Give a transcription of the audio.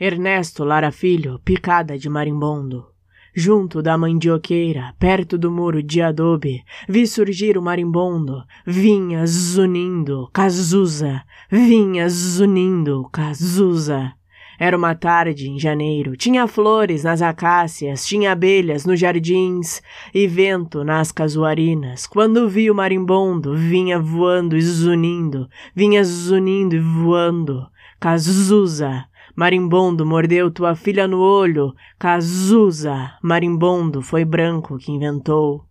Ernesto Lara Filho, picada de marimbondo. Junto da mandioqueira, perto do muro de adobe, vi surgir o marimbondo. Vinha zunindo, Cazuza. Vinha zunindo, Cazuza. Era uma tarde em janeiro. Tinha flores nas acácias, tinha abelhas nos jardins e vento nas casuarinas. Quando vi o marimbondo, vinha voando e zunindo, vinha zunindo e voando. Cazuza, Marimbondo mordeu tua filha no olho. Cazuza, marimbondo foi branco que inventou.